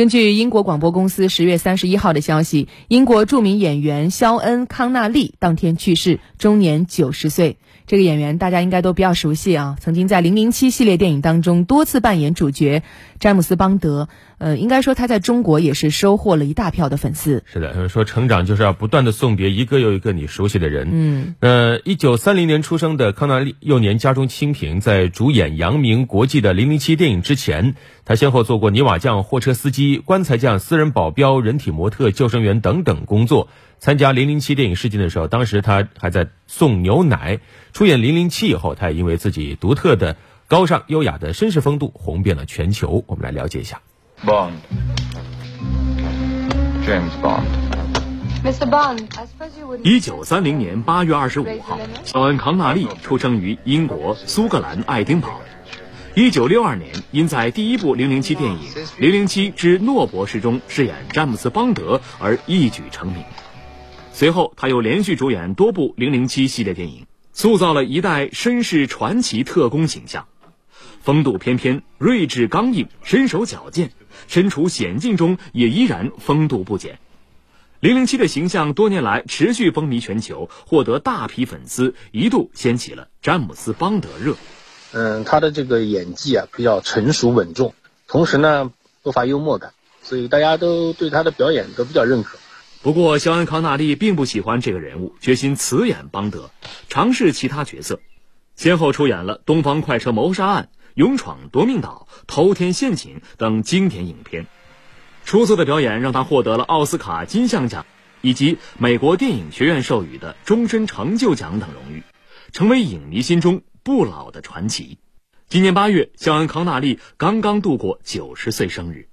根据英国广播公司十月三十一号的消息，英国著名演员肖恩·康纳利当天去世，终年九十岁。这个演员大家应该都比较熟悉啊，曾经在《零零七》系列电影当中多次扮演主角詹姆斯·邦德。呃，应该说他在中国也是收获了一大票的粉丝。是的，说成长就是要不断的送别一个又一个你熟悉的人。嗯，呃，一九三零年出生的康纳利，幼年家中清贫，在主演扬名国际的《零零七》电影之前，他先后做过泥瓦匠、货车司机、棺材匠、私人保镖、人体模特、救生员等等工作。参加《零零七》电影试镜的时候，当时他还在送牛奶。出演《零零七》以后，他也因为自己独特的高尚优雅的绅士风度，红遍了全球。我们来了解一下。Bond，James Bond，Mr. Bond, I suppose you would.。一九三零年八月二十五号，肖恩·康纳利出生于英国苏格兰爱丁堡。一九六二年，因在第一部《零零七》电影《零零七之诺博士》中饰演詹姆斯·邦德而一举成名。随后，他又连续主演多部《零零七》系列电影，塑造了一代绅士传奇特工形象，风度翩翩、睿智刚硬、身手矫健，身处险境中也依然风度不减。《零零七》的形象多年来持续风靡全球，获得大批粉丝，一度掀起了詹姆斯·邦德热。嗯，他的这个演技啊比较成熟稳重，同时呢不乏幽默感，所以大家都对他的表演都比较认可。不过，肖恩·康纳利并不喜欢这个人物，决心辞演邦德，尝试其他角色，先后出演了《东方快车谋杀案》《勇闯夺命岛》《偷天陷阱》等经典影片。出色的表演让他获得了奥斯卡金像奖以及美国电影学院授予的终身成就奖等荣誉，成为影迷心中不老的传奇。今年八月，肖恩·康纳利刚刚度过九十岁生日。